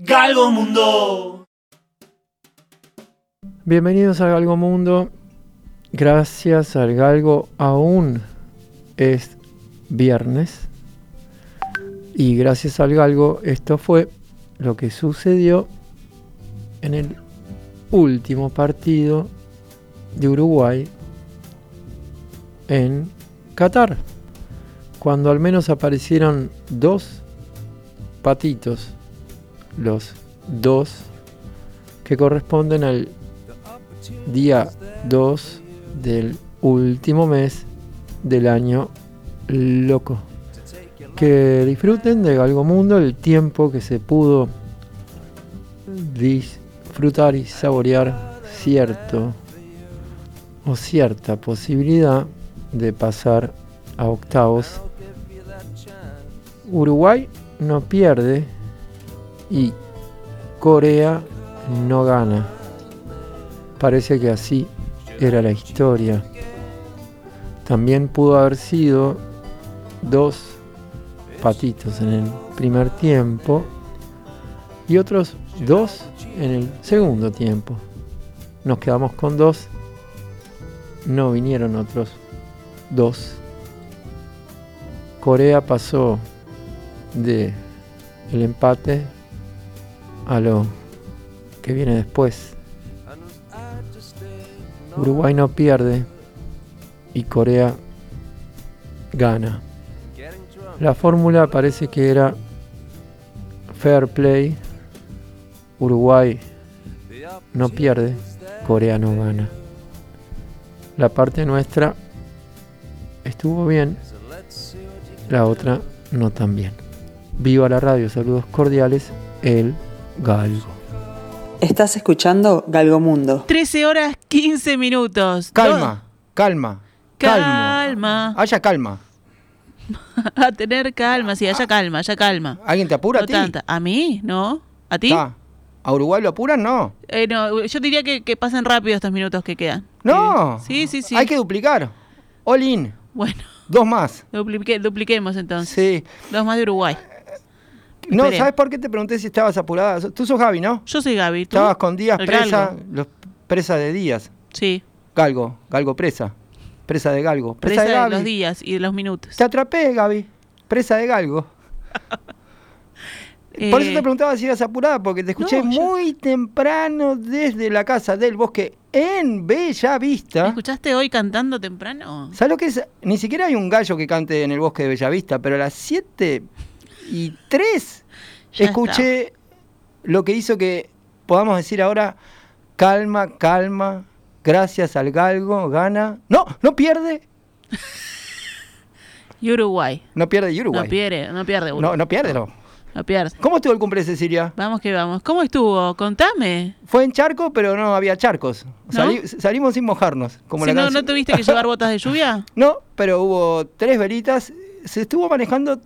Galgo Mundo. Bienvenidos a Galgo Mundo. Gracias al Galgo aún es viernes. Y gracias al Galgo esto fue lo que sucedió en el último partido de Uruguay en Qatar. Cuando al menos aparecieron dos patitos. Los dos que corresponden al día 2 del último mes del año loco. Que disfruten de Galgo Mundo el tiempo que se pudo disfrutar y saborear cierto o cierta posibilidad de pasar a octavos. Uruguay no pierde y Corea no gana. Parece que así era la historia. También pudo haber sido dos patitos en el primer tiempo y otros dos en el segundo tiempo. Nos quedamos con dos. No vinieron otros dos. Corea pasó de el empate a lo que viene después. Uruguay no pierde y Corea gana. La fórmula parece que era fair play. Uruguay no pierde, Corea no gana. La parte nuestra estuvo bien, la otra no tan bien. Viva la radio, saludos cordiales, el Galgo. Estás escuchando Galgo Mundo. 13 horas 15 minutos. Calma, calma, calma. Calma. Haya calma. A tener calma, sí, haya calma, haya calma. ¿Alguien te apura No a ti? tanta. ¿A mí? ¿No? ¿A ti? Ta. ¿A Uruguay lo apuran? No. Eh, no, yo diría que, que pasen rápido estos minutos que quedan. No. Sí, sí, sí. Hay que duplicar. All in. Bueno, Dos más. duplique- dupliquemos entonces. Sí. Dos más de Uruguay. No, Esperé. ¿sabes por qué te pregunté si estabas apurada? Tú sos Gaby, ¿no? Yo soy Gaby. ¿tú? Estabas con Díaz El presa, Galgo. los presa de Díaz. Sí, Galgo, Galgo presa. Presa de Galgo. Presa, presa de de Gaby. los días y de los minutos. Te atrapé, Gaby. Presa de Galgo. Por eso Eh, te preguntaba si eras apurada, porque te escuché no, yo- muy temprano desde la casa del bosque en Bella ¿Me Vista. escuchaste hoy cantando temprano? ¿Sabes lo que es? Ni siquiera hay un gallo que cante en el bosque de Bellavista, pero a las 7 y 3 Ya escuché lo que hizo que podamos decir ahora, calma, calma, gracias al galgo, gana. No, no pierde. Uruguay. No pierde Uruguay. No pierde, no pierde no, Uruguay. no pierde, no. No pierde. ¿Cómo estuvo el cumple, Cecilia? Vamos que vamos. ¿Cómo estuvo? Contame. Fue en charco, pero no había charcos. Sali- salimos sin mojarnos. Como Si la no. ¿No tuviste que llevar botas de lluvia? No, pero hubo tres velitas. Se estuvo manejando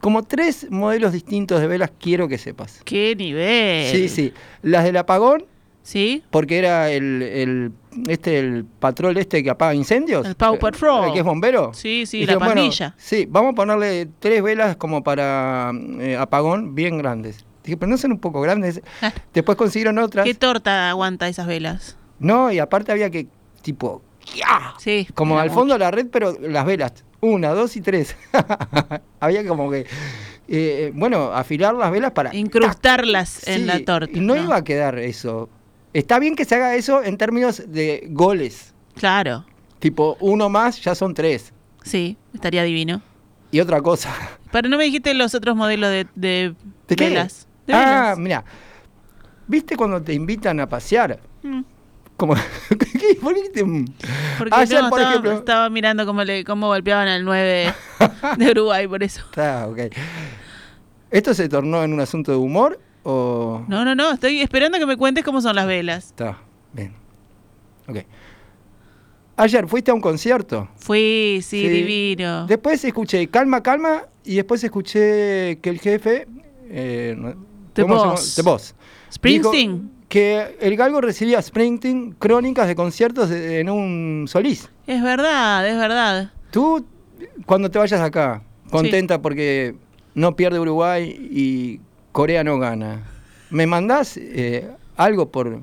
como tres modelos distintos de velas, quiero que sepas. ¡Qué nivel! Sí, sí. Las del apagón, ¿Sí? porque era el, el- este el patrol este que apaga incendios. El Paw Patrol. El que es bombero. Sí, sí, Dijeron, la pandilla. sí, vamos a ponerle tres velas como para eh, apagón bien grandes. Dije, pero no son un poco grandes. Después consiguieron otras. ¿Qué torta aguanta esas velas? No, y aparte había que, tipo, ¡ya! Sí. Como al fondo mucho. de la red, pero las velas. Una, dos y tres. Había como que, eh, bueno, afilar las velas para... Incrustarlas en Sí, la torta. Y no, iba a quedar eso. Está bien que se haga eso en términos de goles. Claro. Tipo, uno más ya son tres. Sí, estaría divino. Y otra cosa. Pero no me dijiste los otros modelos de, de ¿De qué? velas. De ah, mira. ¿Viste cuando te invitan a pasear? Mm. Como, ¿qué? ¿Por qué te- Porque Ayer, no, por estaba, ejemplo. estaba mirando cómo, le, cómo golpeaban al 9 de Uruguay, por eso. Está, ok. ¿Esto se tornó en un asunto de humor o...? No, no, no, estoy esperando que me cuentes cómo son las velas. Está, bien. Ok. Ayer fuiste a un concierto. Fui, sí, Sí. divino. Después escuché Calma, Calma y después escuché que el jefe... eh, The. Boss. The Boss. Springsteen. dijo Que el galgo recibía a Springsteen crónicas de conciertos en un Solís. Es verdad, es verdad. Tú, cuando te vayas acá, contenta porque no pierde Uruguay y Corea no gana. ¿Me mandás eh, algo por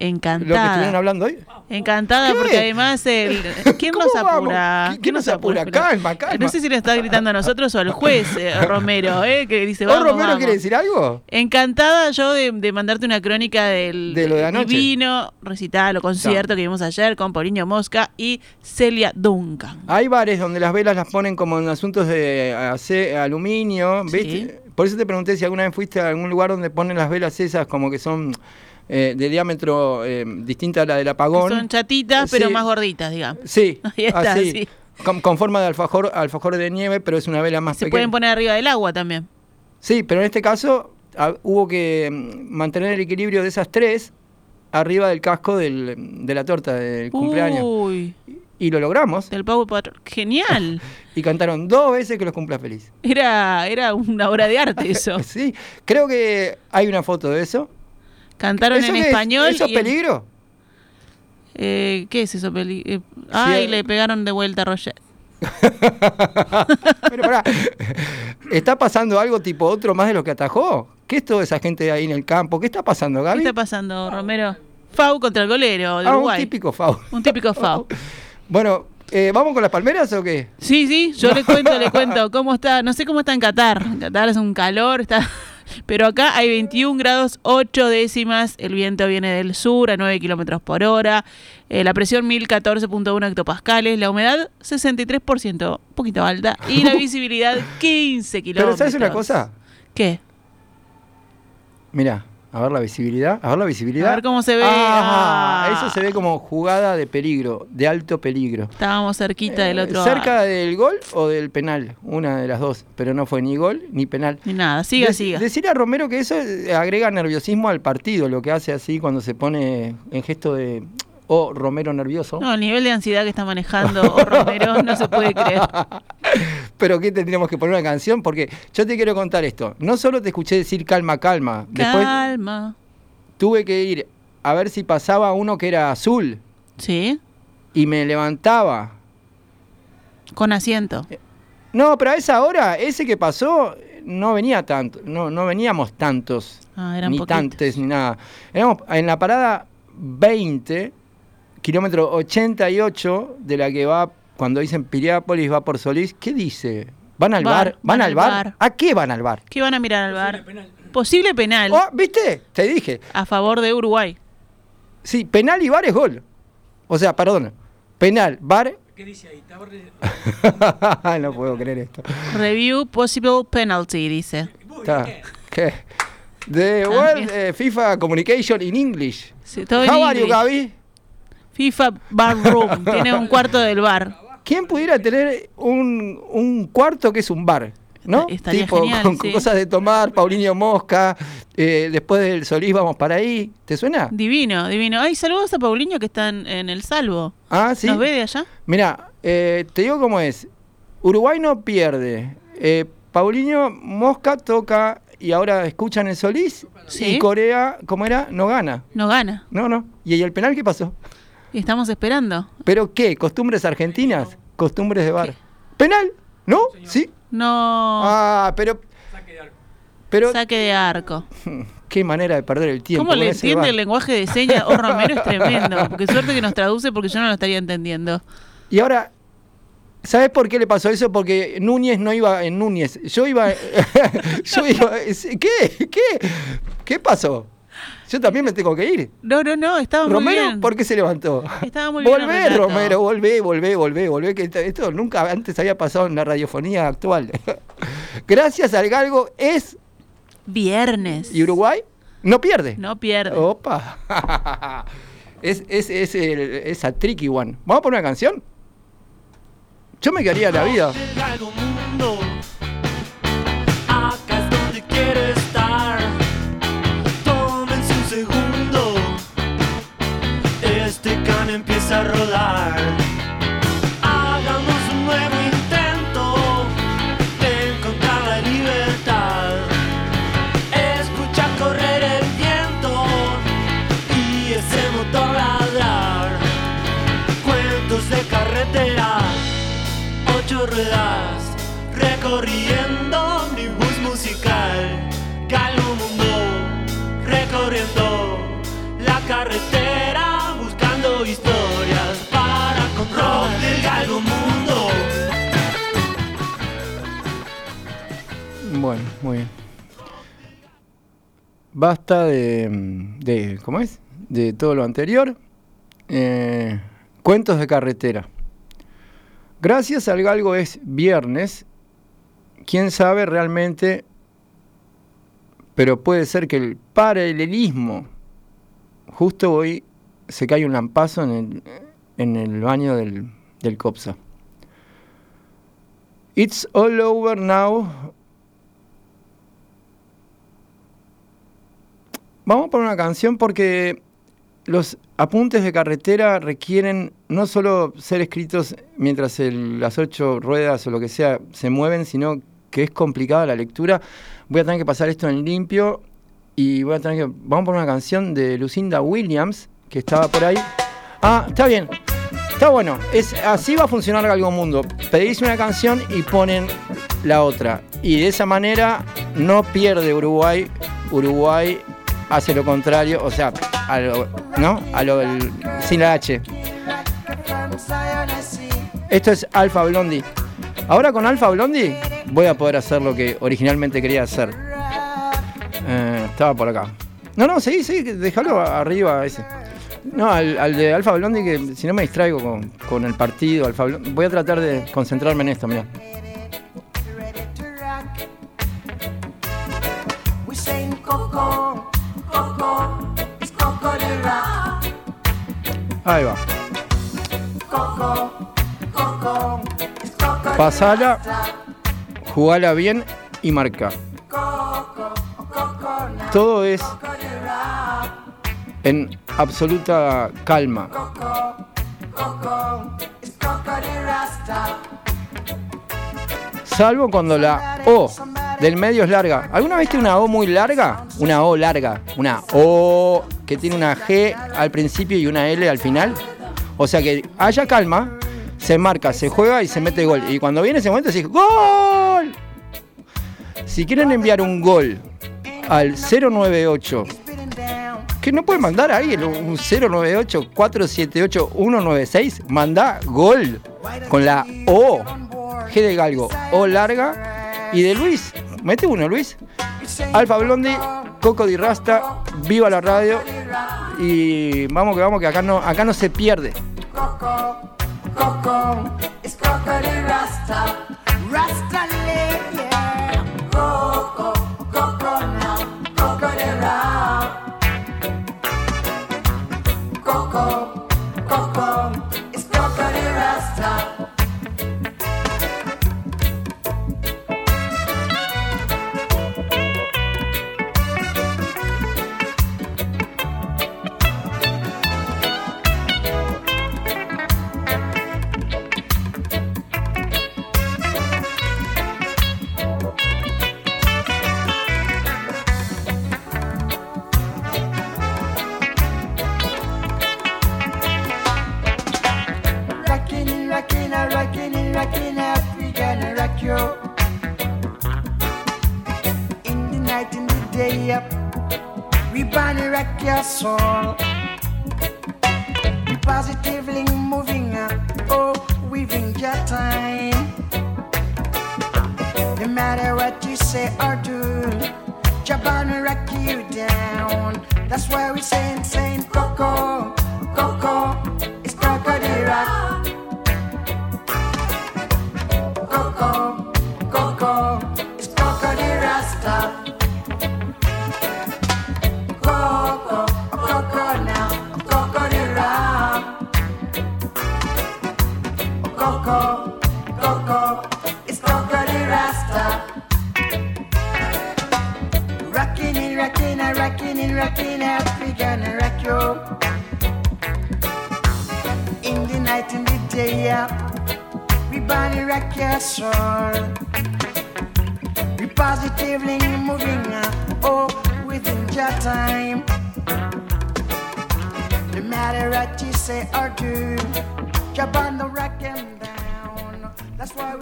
lo que estuvieron Encantada. hablando hoy? Encantada ¿Qué? porque además el ¿quién ¿Cómo nos apura? ¿Qui- quién nos apura? Calma, calma. No sé si le está gritando a nosotros o al juez eh, Romero, eh, que dice ¿Vos, vamos, Romero, vamos". quiere decir algo? Encantada yo de, de mandarte una crónica del De lo de anoche. divino recital o concierto que vimos ayer con Paulinho Mosca y Celia Duncan. Hay bares donde las velas las ponen como en asuntos de aluminio, ¿viste? Por eso te pregunté si alguna vez fuiste a algún lugar donde ponen las velas esas como que son eh, de diámetro eh, distinta a la del apagón. Son chatitas, pero más gorditas, digamos. Sí, Ahí está, así, sí. con, con forma de alfajor, alfajor de nieve, pero es una vela más Se pequeña. pueden poner arriba del agua también. Sí, pero en este caso ah, hubo que mm, mantener el equilibrio de esas tres arriba del casco del- de la torta del cumpleaños. Uy, Y lo logramos. del Power Patrol. Genial. Y cantaron dos veces que los cumpla feliz. Era, era una obra de arte eso. Sí, creo que hay una foto de eso. Cantaron ¿Eso en qué es? español. ¿Eso es en- peligro? Eh, ¿Qué es eso? Peli eh, ay, le pegaron de vuelta a Roger. Pero pará, ¿está pasando algo tipo otro más de lo que atajó? ¿Qué es toda esa gente ahí en el campo? ¿Qué está pasando, ¿Qué Gaby? está pasando, Romero? Fau contra el golero de ah, un Uruguay. típico FAU. Un típico Fau. Bueno, eh, ¿vamos con las palmeras o qué? Sí, sí, yo le cuento, le cuento cómo está. No sé cómo está en Qatar. En Qatar es un calor, está. Pero acá hay 21 grados 8 décimas. El viento viene del sur a 9 kilómetros por hora. eh, la presión 1014.1 hectopascales. La humedad 63%, un poquito alta. Y la visibilidad 15 kilómetros. Pero ¿sabes una cosa? ¿Qué? Mirá, a ver la visibilidad. A ver la visibilidad. A ver cómo se ve. Ah, Ah. eso se ve como jugada de peligro, de alto peligro. Estábamos cerquita del Eh, otro. ¿Cerca del gol o del penal? Una de las dos, pero no fue ni gol ni penal. Ni nada, siga, Dec- siga. Decir a Romero que eso eh, agrega nerviosismo al partido, lo que hace así cuando se pone en gesto de. Oh, Romero nervioso. No, el nivel de ansiedad que está manejando o Romero no se puede creer. Pero ¿qué tendríamos que poner una canción? Porque yo te quiero contar esto. No solo te escuché decir calma, calma. Después Calma. tuve que ir a ver si pasaba uno que era azul ¿Sí? y me levantaba. Con asiento. No, pero a esa hora, ese que pasó, no venía tanto. No, no veníamos tantos. Ah, eran ni poquitos. tantes ni nada. Éramos en la parada 20, kilómetro 88, de la que va, cuando dicen Piriápolis, va por Solís. ¿Qué dice? ¿Van al Bar, bar? ¿Van, al bar? ¿A qué van al bar? ¿Qué van a mirar al bar? Posible penal Oh, ¿Viste? Te dije. a favor de Uruguay. Sí, penal y bar es gol. O sea, perdón. Penal, bar. ¿Qué dice ahí? no puedo creer esto. Review possible penalty, dice. ¿Qué? The Ah, World bien. eh, FIFA Communication in English. Sí, todo en How are you, inglés. Gaby? FIFA Bar Room. Tiene un cuarto del bar. ¿Quién pudiera tener un, un cuarto que es un bar? ¿No? Estaría tipo, genial, con, sí. cosas de tomar, Paulinho Mosca, eh, después del Solís vamos para ahí. ¿Te suena? Divino, divino. Ay, saludos a Paulinho que está en, en el salvo. Ah, sí. ¿Nos ve de allá? Mira, eh, te digo cómo es. Uruguay no pierde. Eh, Paulinho Mosca toca y ahora escuchan el Solís. Sí. Y Corea, ¿cómo era? No gana. No gana. No, no. ¿Y el penal qué pasó? Y estamos esperando. ¿Pero qué? ¿Costumbres argentinas? ¿Costumbres de bar? ¿Penal? ¿No? ¿Sí? No. Ah, pero. Pero. Saque de arco. Qué manera de perder el tiempo. ¿Cómo le entiende bar. el lenguaje de señas? O Romero es tremendo. Porque suerte que nos traduce porque yo no lo estaría entendiendo. Y ahora, ¿sabes por qué le pasó eso? Porque Núñez no iba en Núñez. Yo iba. yo iba. ¿Qué? ¿Qué? ¿Qué pasó? Yo también me tengo que ir. No, no, no, estaba muy Romero, bien. ¿por qué se levantó? Estaba muy bien Volvé. Romero, volvé, volvé, volvé, volvé, que esto, esto nunca antes había pasado en la radiofonía actual. Gracias al Galgo es Viernes. y Uruguay no pierde. No pierde. Opa. es, es, es el- esa tricky one. ¿Vamos a poner una canción? Yo me quedaría la vida. A rodar. Hagamos un nuevo intento de encontrar la libertad. Escucha correr el viento y ese motor ladrar. Cuentos de carretera ocho ruedas recorriendo muy bien. Basta de, de ¿cómo es? De todo lo anterior. Eh, cuentos de carretera. Gracias al galgo es viernes. Quién sabe realmente, pero puede ser que el paralelismo, justo hoy se cae un lampazo en el, en el baño del, del COPSA. It's all over now. Vamos por una canción porque los apuntes de carretera requieren no solo ser escritos mientras las ocho ruedas o lo que sea se mueven, sino que es complicada la lectura. Voy a tener que pasar esto en limpio y voy a tener que... Vamos por una canción de Lucinda Williams, que estaba por ahí. Ah, está bien. Está bueno. Es, así va a funcionar algo mundo. Pedís una canción y ponen la otra. Y de esa manera no pierde Uruguay. Uruguay hace lo contrario, o sea, a lo, ¿no? A lo del- sin la H. Esto es Alfa Blondie. Ahora con Alfa Blondie voy a poder hacer lo que originalmente quería hacer. Eh, estaba por acá. No, no, sí, sí, déjalo arriba ese. No, al, al de Alfa Blondie que si no me distraigo con, con el partido, Alfa Blondie. Voy a tratar de concentrarme en esto, mira. Ahí va. Pasala, jugala bien y marca. Todo es en absoluta calma. Salvo cuando la O del medio es larga. ¿Alguna vez tiene una O muy larga? Una O larga. Una O que tiene una G al principio y una L al final. O sea que haya calma, se marca, se juega y se mete gol. Y cuando viene ese momento decís ¡Gol! Si quieren enviar un gol al 098, Spitting down. que no pueden mandar ahí un 098-478-196, manda gol con la O. G de Galgo, O larga. Y de Luis, mete uno, Luis. Alfa Blondie, Coco di Rasta, viva la radio. Y vamos que vamos, que acá no, acá no se pierde. Coco. Rasta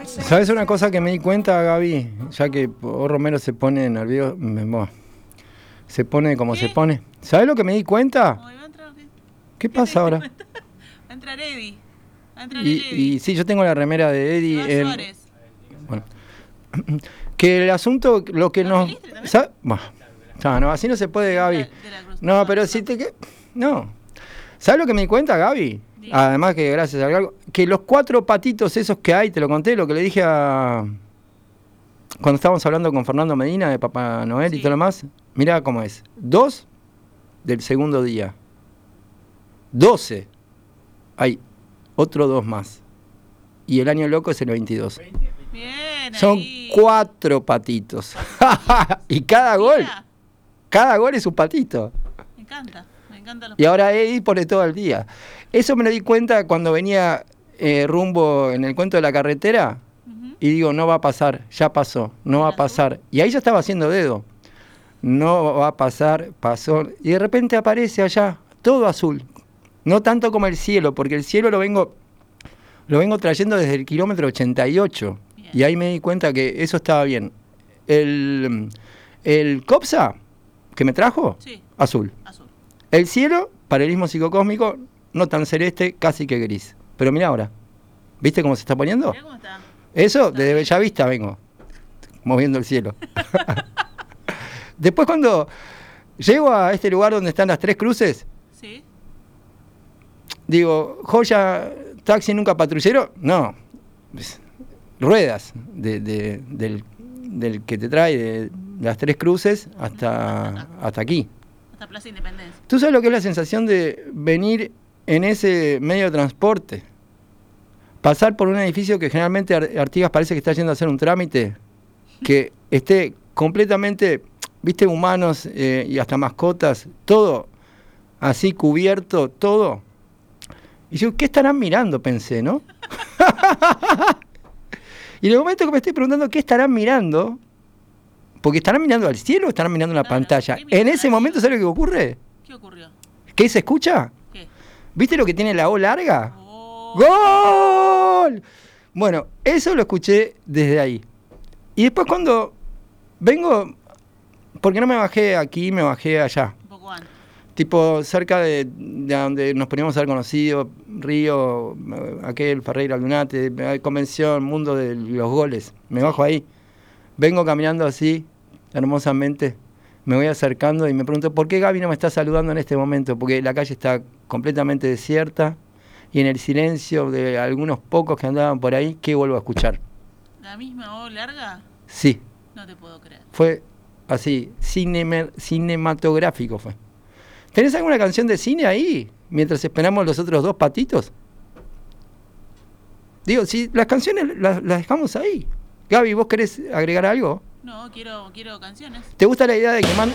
¿Sabes una cosa que me di cuenta, Gaby? Ya que O Romero se pone en el video, me- bueno, se pone como se pone. ¿Sabes lo que me di cuenta? ¿qué? ¿Qué pasa ahora? Va a entrar Eddie. Va a entrar Y, el Eddie. y sí, yo tengo la remera de Eddie. en- bueno. Que el asunto, lo que ¿No nos... Bah, no, así no se puede, Gaby. No, pero si te... No. ¿Sabes lo que me di cuenta, Gaby? Además que gracias a algo, que los cuatro patitos esos que hay, te lo conté, lo que le dije a... Cuando estábamos hablando con Fernando Medina de Papá Noel y todo lo demás, mira cómo es. Dos del segundo día. Doce. Hay otro dos más. Y el año loco es el 22. Bien, Son ahí. cuatro patitos. y cada gol, cada gol es un patito. Me encanta, los Y ahora Eddie pone todo el día. Eso me lo di cuenta cuando venía eh, rumbo en el cuento de la carretera y digo, no va a pasar, ya pasó, no va a pasar. Y ahí ya estaba haciendo dedo. No va a pasar, pasó. Y de repente aparece allá, todo azul. No tanto como el cielo, porque el cielo lo vengo, lo vengo trayendo desde el kilómetro 88. Bien. Y ahí me di cuenta que eso estaba bien. El, el COPSA que me trajo, Sí, azul. El cielo, paralelismo psicocósmico, no tan celeste, casi que gris. Pero mira ahora, ¿viste cómo se está poniendo? Mirá cómo está. Eso, desde Bellavista vengo, moviendo el cielo. Después cuando llego a este lugar donde están las tres cruces, Sí, digo, joya, taxi nunca patrullero, no, pues, ruedas de- de- del, del que te trae de las tres cruces hasta, hasta aquí. hasta Plaza Independencia. ¿Tú sabes lo que es la sensación de venir en ese medio de transporte? Pasar por un edificio que generalmente Ar- Artigas parece que está yendo a hacer un trámite, que esté completamente, viste, humanos eh, y hasta mascotas, todo así cubierto, todo. Y yo, ¿qué estarán mirando? Pensé, ¿no? y en el momento que me estoy preguntando qué estarán mirando, porque estarán mirando al cielo o estarán mirando una Claro, pantalla. ¿qué miran En ese momento? ¿sabes lo que ocurre? ¿Qué ocurrió? ¿Qué se escucha? ¿Qué? ¿Viste lo que tiene la O larga? Oh, ¡Gol! Bueno, eso lo escuché desde ahí. Y después cuando vengo, porque no me bajé aquí, me bajé allá. un poco antes. Tipo cerca de, de donde nos poníamos a ser conocidos, Río, aquel, Ferreira, Lunate, convención, mundo de los goles. Me bajo ahí. Vengo caminando así, hermosamente. Me voy acercando y me pregunto, ¿por qué Gaby no me está saludando en este momento? Porque la calle está completamente desierta y en el silencio de algunos pocos que andaban por ahí, ¿qué vuelvo a escuchar? ¿La misma O larga? Sí, No te puedo creer. fue así, cinema- cinematográfico fue. ¿Tenés alguna canción de cine ahí? Mientras esperamos los otros dos patitos. Digo, si las canciones las, las dejamos ahí. Gaby, ¿vos querés agregar algo? No, quiero, quiero canciones. ¿Te gusta la idea de que man...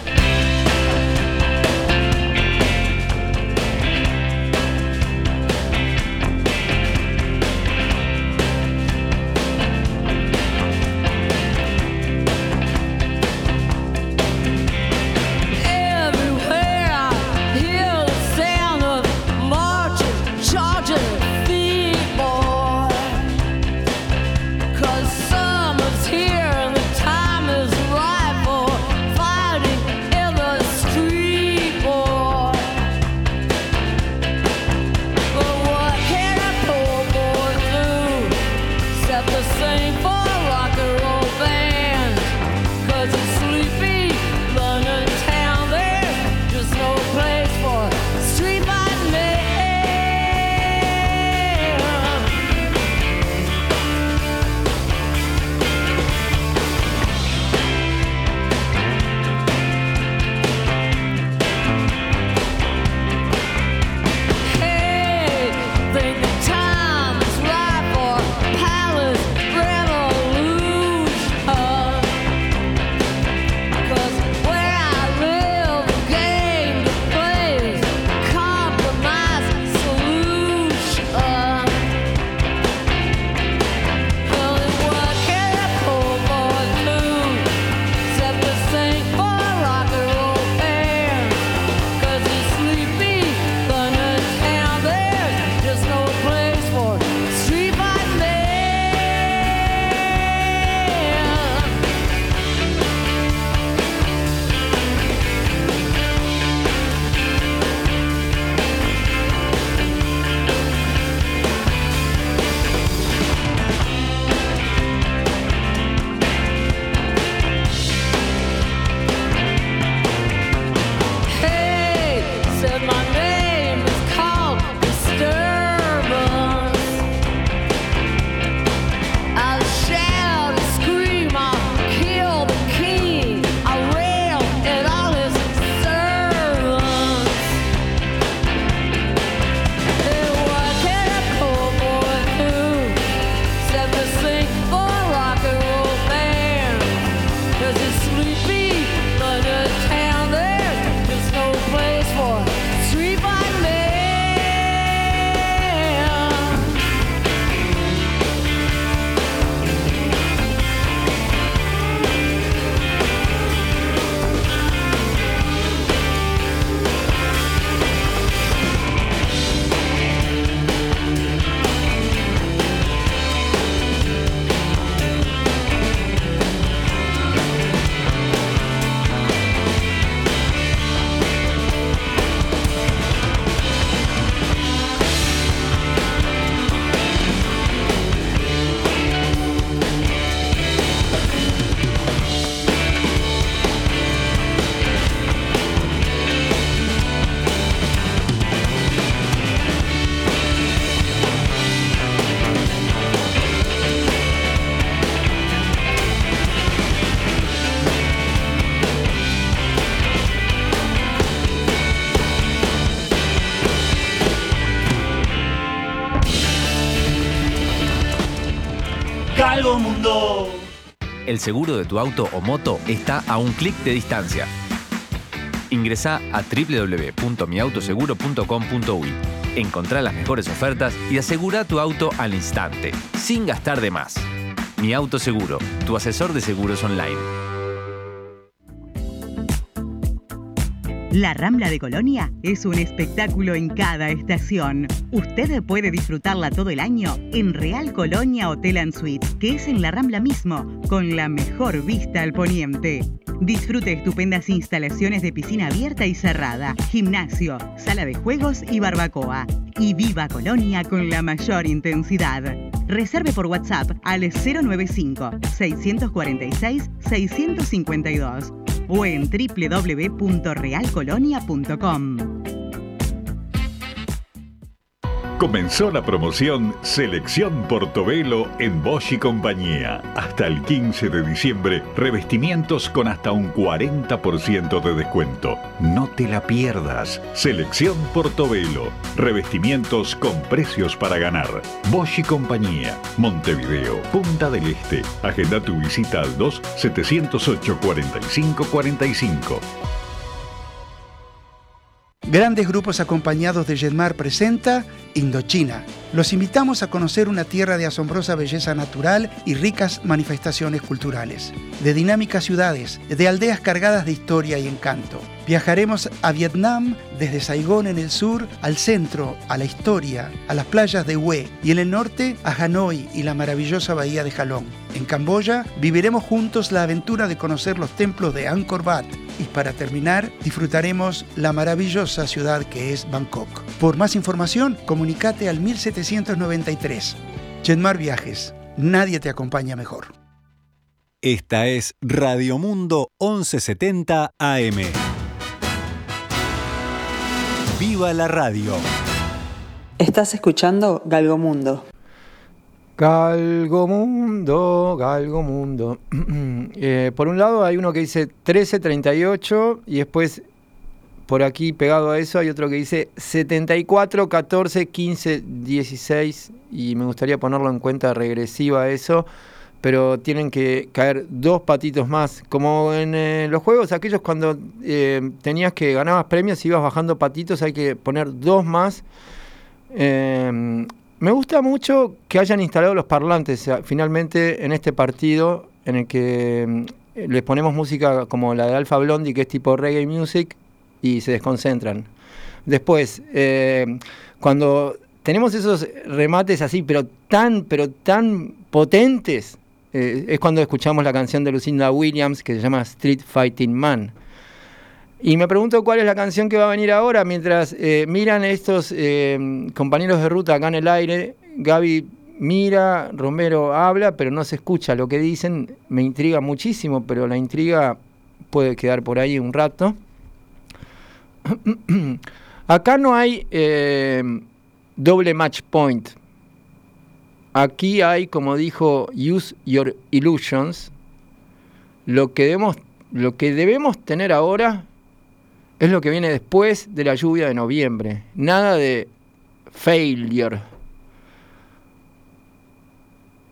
El seguro de tu auto o moto está a un clic de distancia. Ingresá a www.miautoseguro.com.uy. Encontrá las mejores ofertas y asegura tu auto al instante, sin gastar de más. Mi Auto Seguro, tu asesor de seguros online. La Rambla de Colonia es un espectáculo en cada estación. Usted puede disfrutarla todo el año en Real Colonia Hotel Suite, que es en la Rambla mismo, con la mejor vista al poniente. Disfrute estupendas instalaciones de piscina abierta y cerrada, gimnasio, sala de juegos y barbacoa. Y viva Colonia con la mayor intensidad. Reserve por WhatsApp al 095-646-652 o en www.realcolonia.com. Comenzó la promoción Selección Portobelo en Bosch y compañía. Hasta el 15 de diciembre, revestimientos con hasta un 40% de descuento. No te la pierdas. Selección Portobelo. Revestimientos con precios para ganar. Bosch y compañía. Montevideo, Punta del Este. Agenda tu visita al 2 708 45 45. Grandes grupos acompañados de Jetmar presenta Indochina. Los invitamos a conocer una tierra de asombrosa belleza natural y ricas manifestaciones culturales, de dinámicas ciudades, de aldeas cargadas de historia y encanto. Viajaremos a Vietnam desde Saigón en el sur al centro, a la historia, a las playas de Hue y en el norte a Hanoi y la maravillosa bahía de Halong. En Camboya viviremos juntos la aventura de conocer los templos de Angkor Wat y para terminar disfrutaremos la maravillosa ciudad que es Bangkok. Por más información, comunicate al 1793. Jetmar Viajes, nadie te acompaña mejor. Esta es Radio Mundo 1170 AM. ¡Viva la radio! Estás escuchando Galgomundo. Galgo Mundo, Galgo Mundo. Eh, por un lado hay uno que dice 1338 y después por aquí pegado a eso hay otro que dice 74, 14, 15, 16 y me gustaría ponerlo en cuenta regresiva eso, pero tienen que caer dos patitos más. Como en eh, los juegos aquellos cuando eh, tenías que ganabas premios y ibas bajando patitos, hay que poner dos más. Eh, me gusta mucho que hayan instalado los parlantes finalmente en este partido en el que mm, les ponemos música como la de Alfa Blondie, que es tipo reggae music, y se desconcentran. Después, eh, cuando tenemos esos remates así, pero tan, pero tan potentes, eh, es cuando escuchamos la canción de Lucinda Williams que se llama Street Fighting Man. Y me pregunto cuál es la canción que va a venir ahora mientras eh, miran estos eh, compañeros de ruta acá en el aire. Gaby mira, Romero habla, pero no se escucha lo que dicen. Me intriga muchísimo, pero la intriga puede quedar por ahí un rato. Acá no hay doble match point. Aquí hay, como dijo, use your illusions. Lo que debemos, lo que debemos tener ahora es lo que viene después de la lluvia de noviembre. Nada de failure.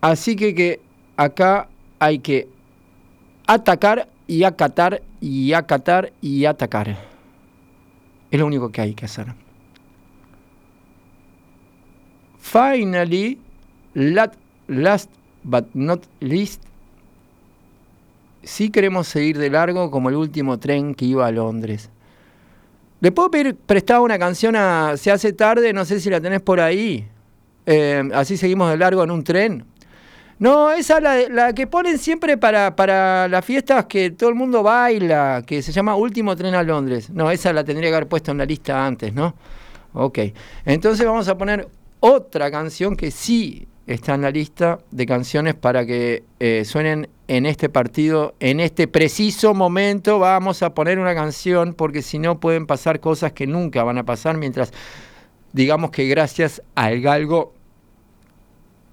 Así que, que acá hay que atacar y acatar y acatar y atacar. Es lo único que hay que hacer. Finally, last but not least, sí queremos seguir de largo como el último tren que iba a Londres. ¿Le puedo pedir prestada una canción a Se hace tarde? No sé si la tenés por ahí. Eh, así seguimos de largo en un tren. No, esa la, la que ponen siempre para, para las fiestas que todo el mundo baila, que se llama Último Tren a Londres. No, esa la tendría que haber puesto en la lista antes, ¿no? Ok. Entonces vamos a poner otra canción que sí está en la lista de canciones para que eh, suenen en este partido, en este preciso momento. Vamos a poner una canción porque si no pueden pasar cosas que nunca van a pasar mientras digamos que gracias al galgo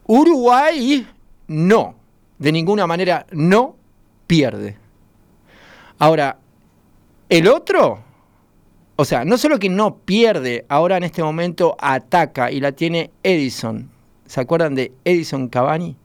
Uruguay no, de ninguna manera no pierde. Ahora, el otro, o sea, no solo que no pierde, ahora en este momento ataca y la tiene Edison. ¿Se acuerdan de Edison Cavani?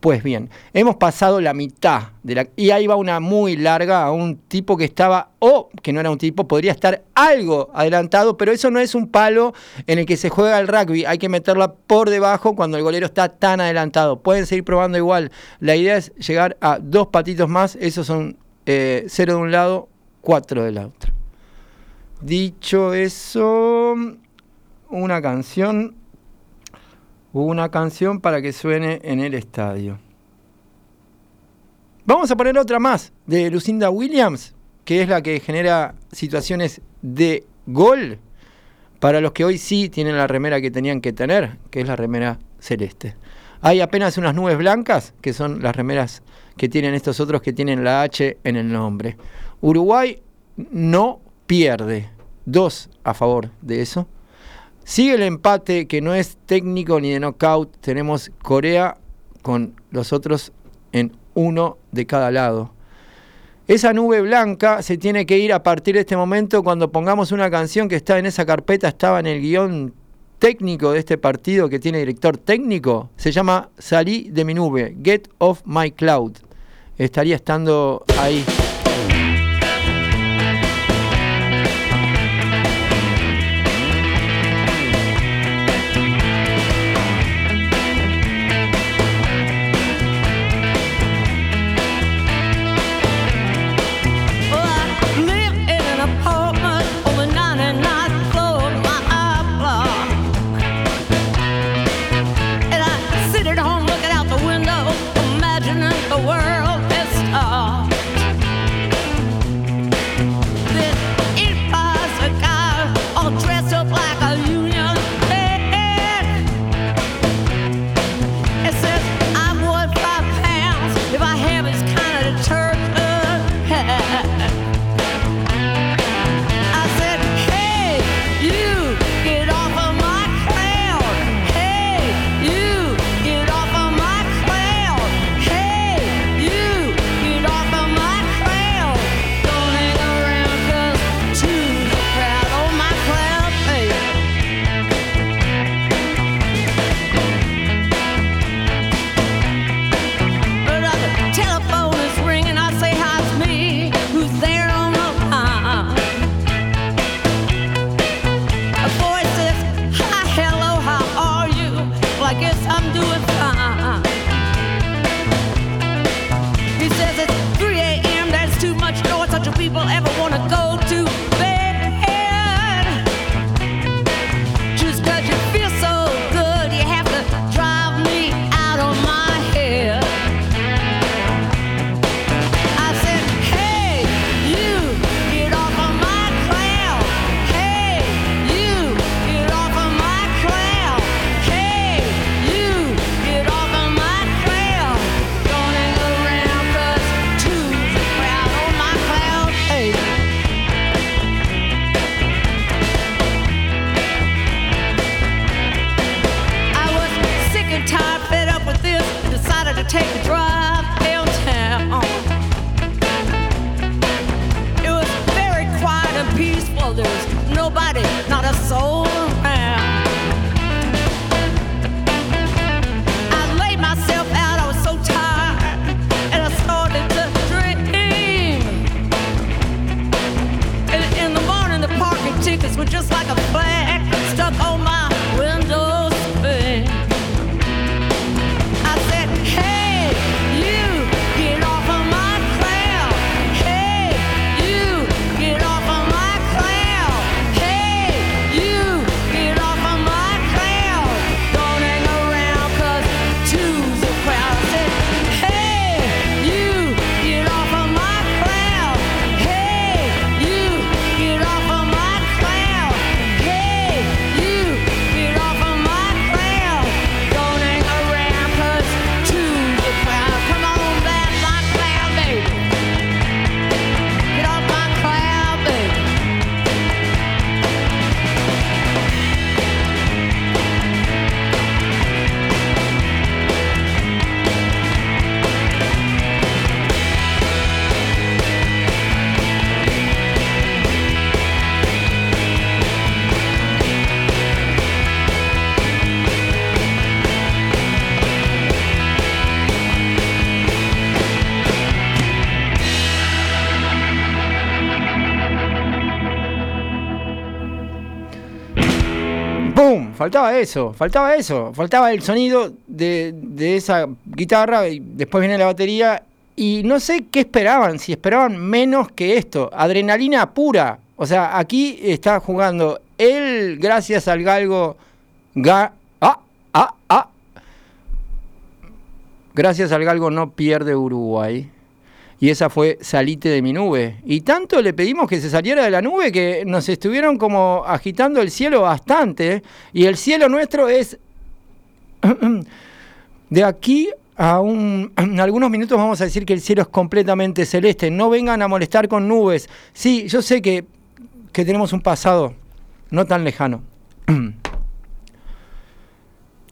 Pues bien, hemos pasado la mitad de la y ahí va una muy larga a un tipo que estaba o que no era un tipo, podría estar algo adelantado, pero eso no es un palo en el que se juega el rugby, hay que meterla por debajo cuando el golero está tan adelantado. Pueden seguir probando igual. La idea es llegar a dos patitos más, esos son eh, cero de un lado, cuatro del otro. Dicho eso, una canción una canción para que suene en el estadio. Vamos a poner otra más de Lucinda Williams, que es la que genera situaciones de gol para los que hoy sí tienen la remera que tenían que tener, que es la remera celeste. Hay apenas unas nubes blancas, que son las remeras que tienen estos otros que tienen la H en el nombre. Uruguay no pierde. Dos a favor de eso. Sigue el empate que no es técnico ni de knockout. Tenemos Corea con los otros en uno de cada lado. Esa nube blanca se tiene que ir a partir de este momento cuando pongamos una canción que está en esa carpeta, estaba en el guion técnico de este partido que tiene director técnico. Se llama Salí de mi nube, Get Off My Cloud. Estaría estando ahí. Faltaba eso, faltaba eso, faltaba el sonido de, de esa guitarra y después viene la batería y no sé qué esperaban, si esperaban menos que esto, adrenalina pura. O sea, aquí está jugando él gracias al galgo ga, ah, ah, ah. Gracias al galgo no pierde Uruguay. Y esa fue Salite de mi nube. Y tanto le pedimos que se saliera de la nube que nos estuvieron como agitando el cielo bastante. Y el cielo nuestro es de aquí a un, en algunos minutos vamos a decir que el cielo es completamente celeste. No vengan a molestar con nubes. Sí, yo sé que, que tenemos un pasado no tan lejano.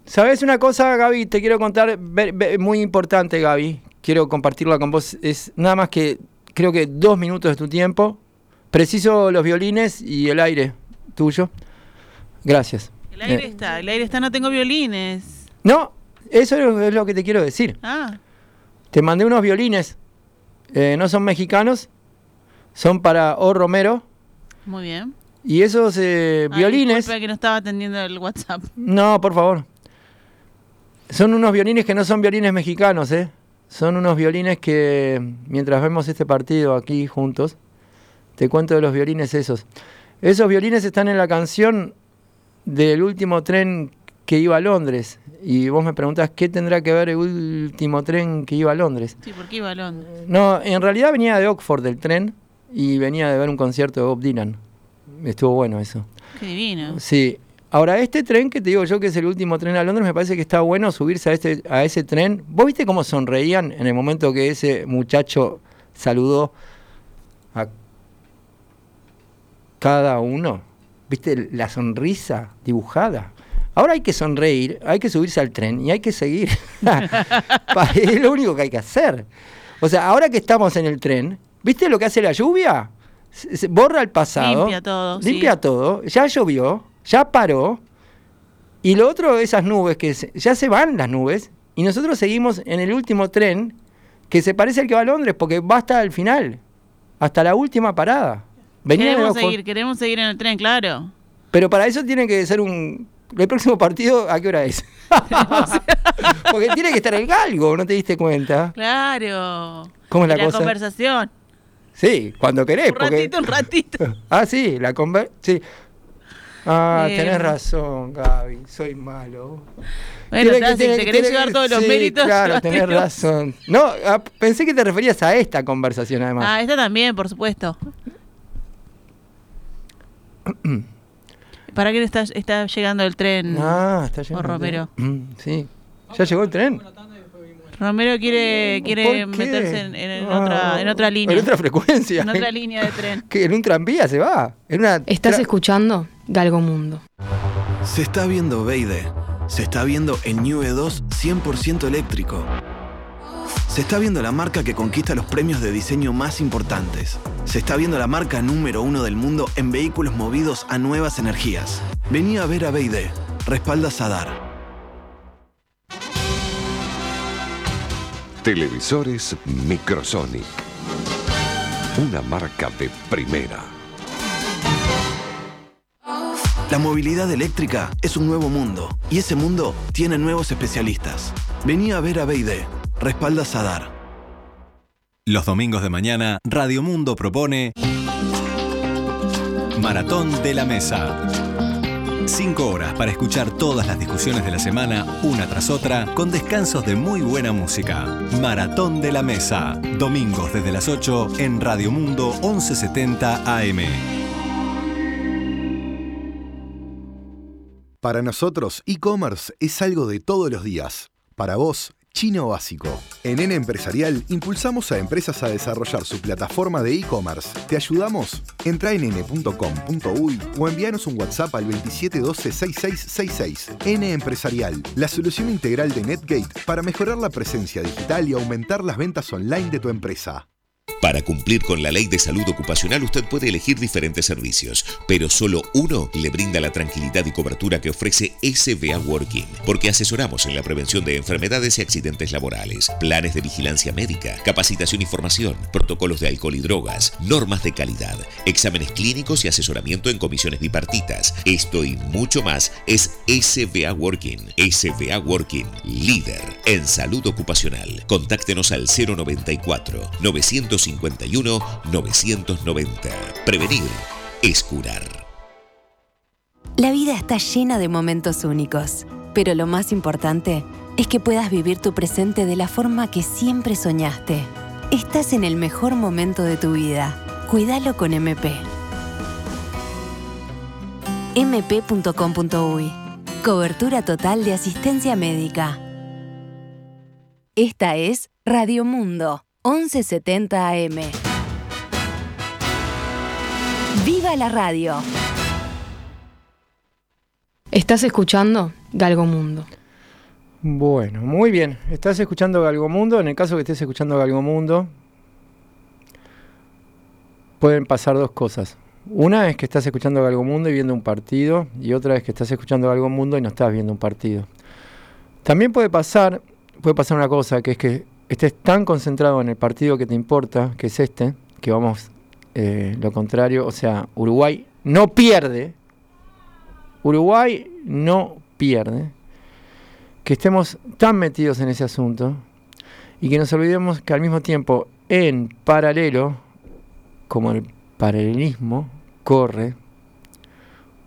¿Sabes una cosa, Gaby? Te quiero contar, muy importante, Gaby. Quiero compartirla con vos. Es nada más que, creo que dos minutos de tu tiempo. Preciso los violines y el aire tuyo. Gracias. El aire Eh, está, el aire está, no tengo violines. no, eso es lo que te quiero decir. Ah, Te mandé unos violines. eh, no son mexicanos. Son para O Romero. muy bien. Y esos eh, Ay, violines. que no estaba atendiendo el WhatsApp. No, por favor. Son unos violines que no son violines mexicanos, ¿eh? Son unos violines que, mientras vemos este partido aquí juntos, te cuento de los violines esos. Esos violines están en la canción del último tren que iba a Londres. Y vos me preguntás, ¿qué tendrá que ver el último tren que iba a Londres? Sí, ¿por qué iba a Londres? No, en realidad venía de Oxford el tren y venía de ver un concierto de Bob Dylan. Estuvo bueno eso. Qué divino. Sí. Ahora, este tren que te digo yo que es el último tren a Londres, me parece que está bueno subirse a, este, a ese tren. ¿Vos viste cómo sonreían en el momento que ese muchacho saludó a cada uno? ¿Viste la sonrisa dibujada? Ahora hay que sonreír, hay que subirse al tren y hay que seguir. Es lo único que hay que hacer. O sea, ahora que estamos en el tren, ¿viste lo que hace la lluvia? Borra el pasado. Limpia todo, sí. Limpia todo. Ya llovió, ya paró. Y lo otro, esas nubes, que se- ya se van las nubes. Y nosotros seguimos en el último tren, que se parece al que va a Londres, porque va hasta el final. Hasta la última parada. Venía queremos seguir, queremos seguir en el tren, claro. Pero para eso tiene que ser un. El próximo partido, ¿a qué hora es? Porque tiene que estar el galgo, ¿no te diste cuenta? Claro. ¿Cómo es la cosa? conversación. Sí, cuando querés. Un porque- ratito, un ratito. Ah, sí, la conver... Sí. Ah, Eh, tenés razón, Gaby, soy malo. Bueno, Tiene está, si tiene te querés tiene llevar todos los sí, méritos, Claro, tenés razón. No, ah, pensé que te referías a esta conversación, además. Ah, esta también, por supuesto. ¿Para qué está, está llegando el tren? Ah, está O llegando. el Romero. tren. Mm, sí. ¿Ya llegó el tren? Romero quiere, quiere meterse en, en- en Ah, otra, en otra línea. En otra frecuencia. En otra línea de tren. Que en un tranvía se va. En una ¿Estás escuchando Galgo Mundo? Se está viendo Beide. Se está viendo el New E2 100% eléctrico. Se está viendo la marca que conquista los premios de diseño más importantes. Se está viendo la marca número uno del mundo en vehículos movidos a nuevas energías. Vení a ver a Beide. Respalda Sadar. Televisores Microsonic. Una marca de primera. La movilidad eléctrica es un nuevo mundo y ese mundo tiene nuevos especialistas. Vení a ver a Beide. Respalda Sadar. Los domingos de mañana, Radio Mundo propone Maratón de la Mesa. Cinco horas para escuchar todas las discusiones de la semana, una tras otra, con descansos de muy buena música. Maratón de la Mesa. Domingos desde las 8 en Radio Mundo 1170 AM. Para nosotros, e-commerce es algo de todos los días. Para vos, chino básico. En N Empresarial impulsamos a empresas a desarrollar su plataforma de e-commerce. ¿Te ayudamos? Entra en n.com.uy o envíanos un WhatsApp al 2712-6666. N Empresarial, la solución integral de NetGate para mejorar la presencia digital y aumentar las ventas online de tu empresa. Para cumplir con la ley de salud ocupacional usted puede elegir diferentes servicios, pero solo uno le brinda la tranquilidad y cobertura que ofrece SBA Working, porque asesoramos en la prevención de enfermedades y accidentes laborales, planes de vigilancia médica, capacitación y formación, protocolos de alcohol y drogas, normas de calidad, exámenes clínicos y asesoramiento en comisiones bipartitas. Esto y mucho más es SBA Working. SBA Working, líder en salud ocupacional. Contáctenos al 094 951 990. Prevenir es curar. La vida está llena de momentos únicos, pero lo más importante es que puedas vivir tu presente de la forma que siempre soñaste. Estás en el mejor momento de tu vida. Cuídalo con MP. mp.com.uy Cobertura total de asistencia médica. Esta es Radio Mundo, 1170 AM. ¡Viva la radio! Estás escuchando Galgo Mundo. Bueno, muy bien. Estás escuchando Galgomundo. En el caso que estés escuchando Galgomundo, pueden pasar dos cosas. Una es que estás escuchando Galgomundo y viendo un partido, y otra es que estás escuchando Galgomundo y no estás viendo un partido. También puede pasar, puede pasar una cosa, que es que estés tan concentrado en el partido que te importa, que es este, que vamos eh, lo contrario, o sea, Uruguay no pierde, Uruguay no pierde, que estemos tan metidos en ese asunto y que nos olvidemos que al mismo tiempo, en paralelo, como el paralelismo, corre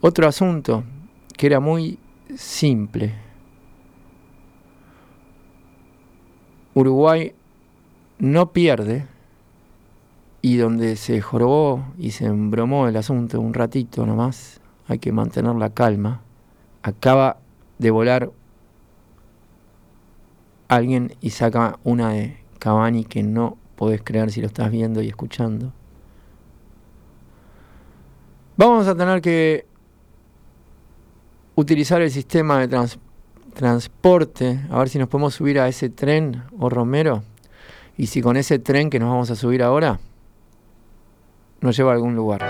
otro asunto que era muy simple. Uruguay no pierde y donde se jorobó y se embromó el asunto un ratito nomás, hay que mantener la calma, acaba de volar alguien y saca una de Cavani que no podés creer si lo estás viendo y escuchando. Vamos a tener que utilizar el sistema de trans- transporte, a ver si nos podemos subir a ese tren o Romero, y si con ese tren que nos vamos a subir ahora nos lleva a algún lugar.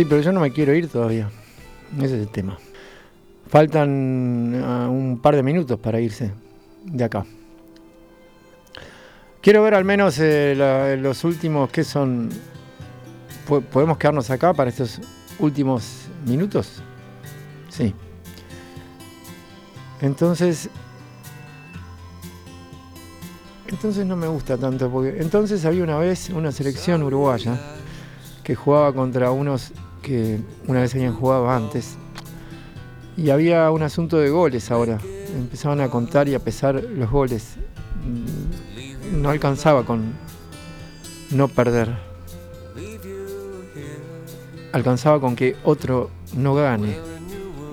Sí, pero yo no me quiero ir todavía. Ese es el tema. Faltan ah, un par de minutos para irse de acá. Quiero ver al menos eh, los últimos que son. Po- ¿Podemos quedarnos acá para estos últimos minutos? Sí. Entonces. Entonces no me gusta tanto, porque entonces había una vez una selección uruguaya que jugaba contra unos que una vez habían jugado antes. Y había un asunto de goles ahora. Empezaban a contar y a pesar los goles. Mm, No alcanzaba con no perder. Alcanzaba con que otro no gane.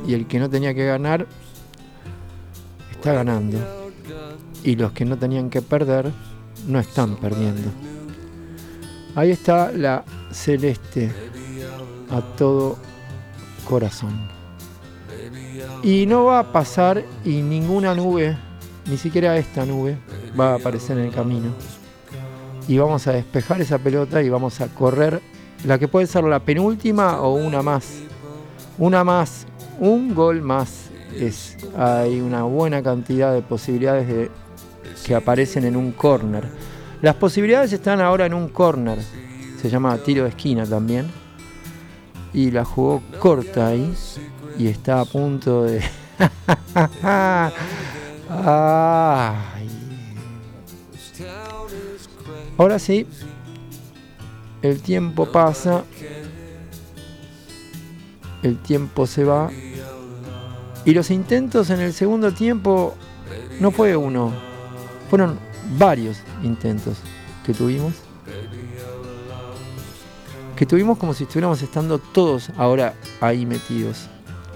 Y el que no tenía que ganar está ganando. Y los que no tenían que perder no están perdiendo. Ahí está la celeste a todo corazón. Y no va a pasar y ninguna nube, ni siquiera esta nube, va a aparecer en el camino. Y vamos a despejar esa pelota y vamos a correr la que puede ser la penúltima o una más. Una más, un gol más. Es, hay una buena cantidad de posibilidades de, que aparecen en un corner. Las posibilidades están ahora en un corner. Se llama tiro de esquina también. Y la jugó corta ahí. Y está a punto de. Ahora sí. El tiempo pasa. El tiempo se va. Y los intentos en el segundo tiempo no fue uno. Fueron varios intentos que tuvimos. Que tuvimos como si estuviéramos estando todos ahora ahí metidos.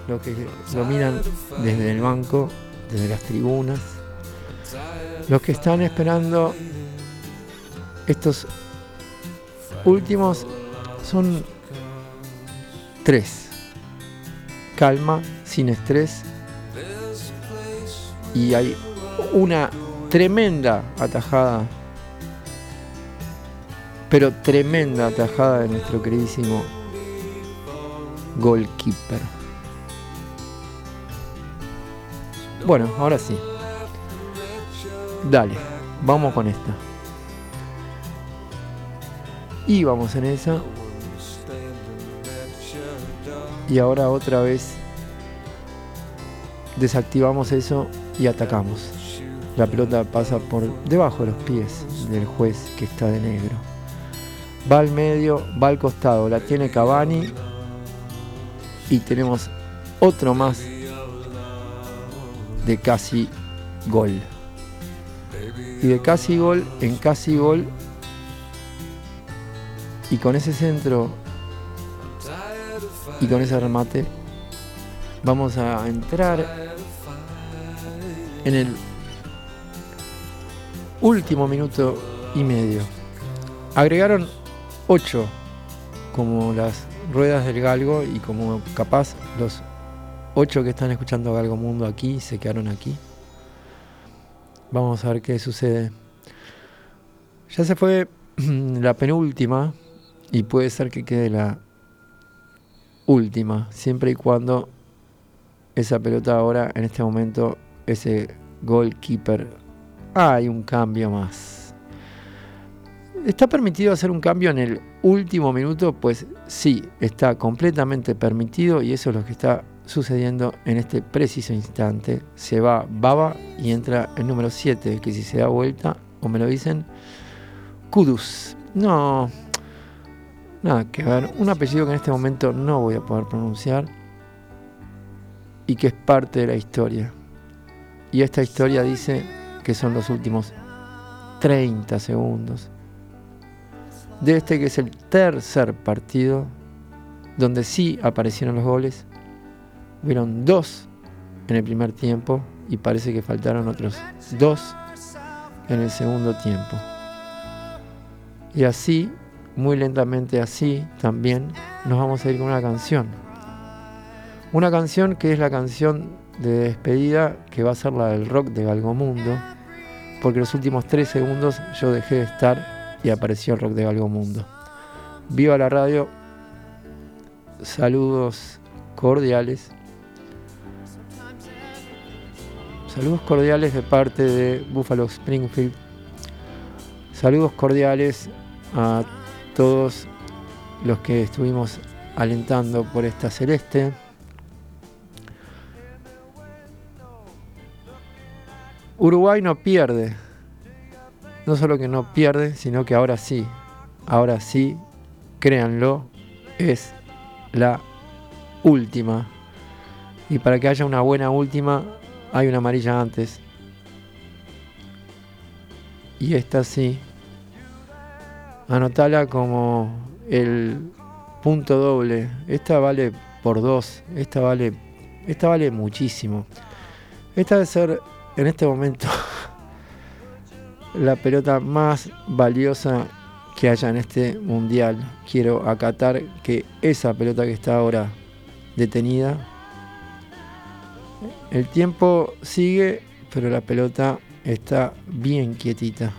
Lo que lo miran desde el banco, desde las tribunas. Los que están esperando estos últimos son tres. Calma, sin estrés. Y hay una tremenda atajada, pero tremenda atajada de nuestro queridísimo goalkeeper. Bueno, ahora sí. Dale, vamos con esta. Y vamos en esa. Y ahora otra vez desactivamos eso y atacamos. La pelota pasa por debajo de los pies del juez que está de negro. Va al medio, va al costado, la tiene Cavani y tenemos otro más de casi gol. Y de casi gol en casi gol y con ese centro y con ese remate vamos a entrar en el último minuto y medio. Agregaron 8 como las ruedas del galgo y como capaz los 8 que están escuchando Galgo Mundo aquí se quedaron aquí. Vamos a ver qué sucede. Ya se fue la penúltima y puede ser que quede la última, siempre y cuando esa pelota ahora, en este momento, ese goalkeeper, hay un cambio más. ¿Está permitido hacer un cambio en el último minuto? Pues sí, está completamente permitido y eso es lo que está sucediendo en este preciso instante. Se va Baba y entra el número 7, que si se da vuelta, o me lo dicen, Kudus. No, nada que ver. Un apellido que en este momento no voy a poder pronunciar y que es parte de la historia. Y esta historia dice que son los últimos 30 segundos de este que es el tercer partido donde sí aparecieron los goles. Hubieron dos en el primer tiempo y parece que faltaron otros dos en el segundo tiempo. Y así, muy lentamente así, también nos vamos a ir con una canción. Una canción que es la canción de despedida que va a ser la del rock de Galgomundo, porque los últimos tres segundos yo dejé de estar y apareció el rock de Galgomundo. Viva la radio, saludos cordiales. Saludos cordiales de parte de Buffalo Springfield. Saludos cordiales a todos los que estuvimos alentando por esta celeste. Uruguay no pierde. No solo que no pierde, sino que ahora sí. Ahora sí, créanlo, es la última. Y para que haya una buena última, hay una amarilla antes. Y esta sí. Anotala como el punto doble. Esta vale por dos. Esta vale. Esta vale muchísimo. Esta debe ser en este momento la pelota más valiosa que haya en este mundial. Quiero acatar que esa pelota que está ahora detenida, el tiempo sigue, pero la pelota está bien quietita.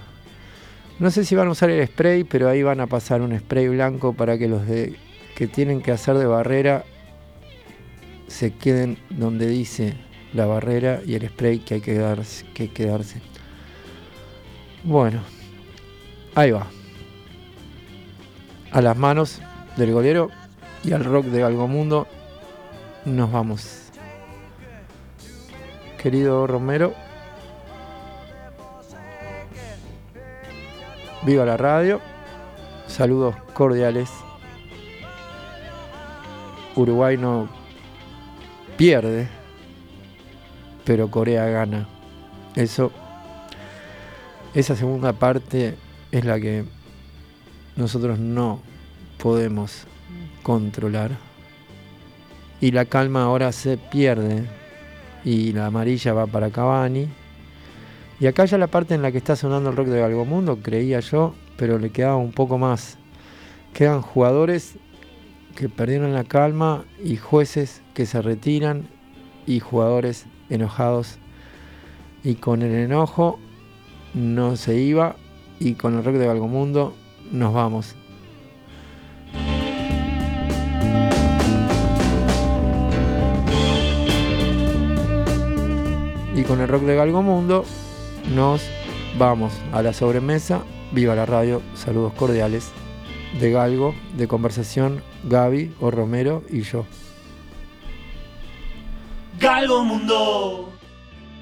No sé si van a usar el spray, pero ahí van a pasar un spray blanco para que los que tienen que hacer de barrera se queden donde dice la barrera y el spray que hay que quedarse. Que quedarse. Bueno, ahí va. A las manos del golero y al rock de Galgomundo nos vamos. Querido Romero, viva la radio, saludos cordiales. Uruguay no pierde, pero Corea gana. Eso, esa segunda parte es la que nosotros no podemos controlar. Y la calma ahora se pierde y la amarilla va para Cavani. Y acá ya la parte en la que está sonando el rock de Galgomundo, creía yo, pero le quedaba un poco más. Quedan jugadores que perdieron la calma y jueces que se retiran y jugadores enojados. Y con el enojo no se iba y con el rock de Galgomundo nos vamos. Y con el rock de Galgomundo nos vamos a la sobremesa. Viva la radio, saludos cordiales de Galgo, de conversación, Gaby o Romero y yo. Galgo Mundo.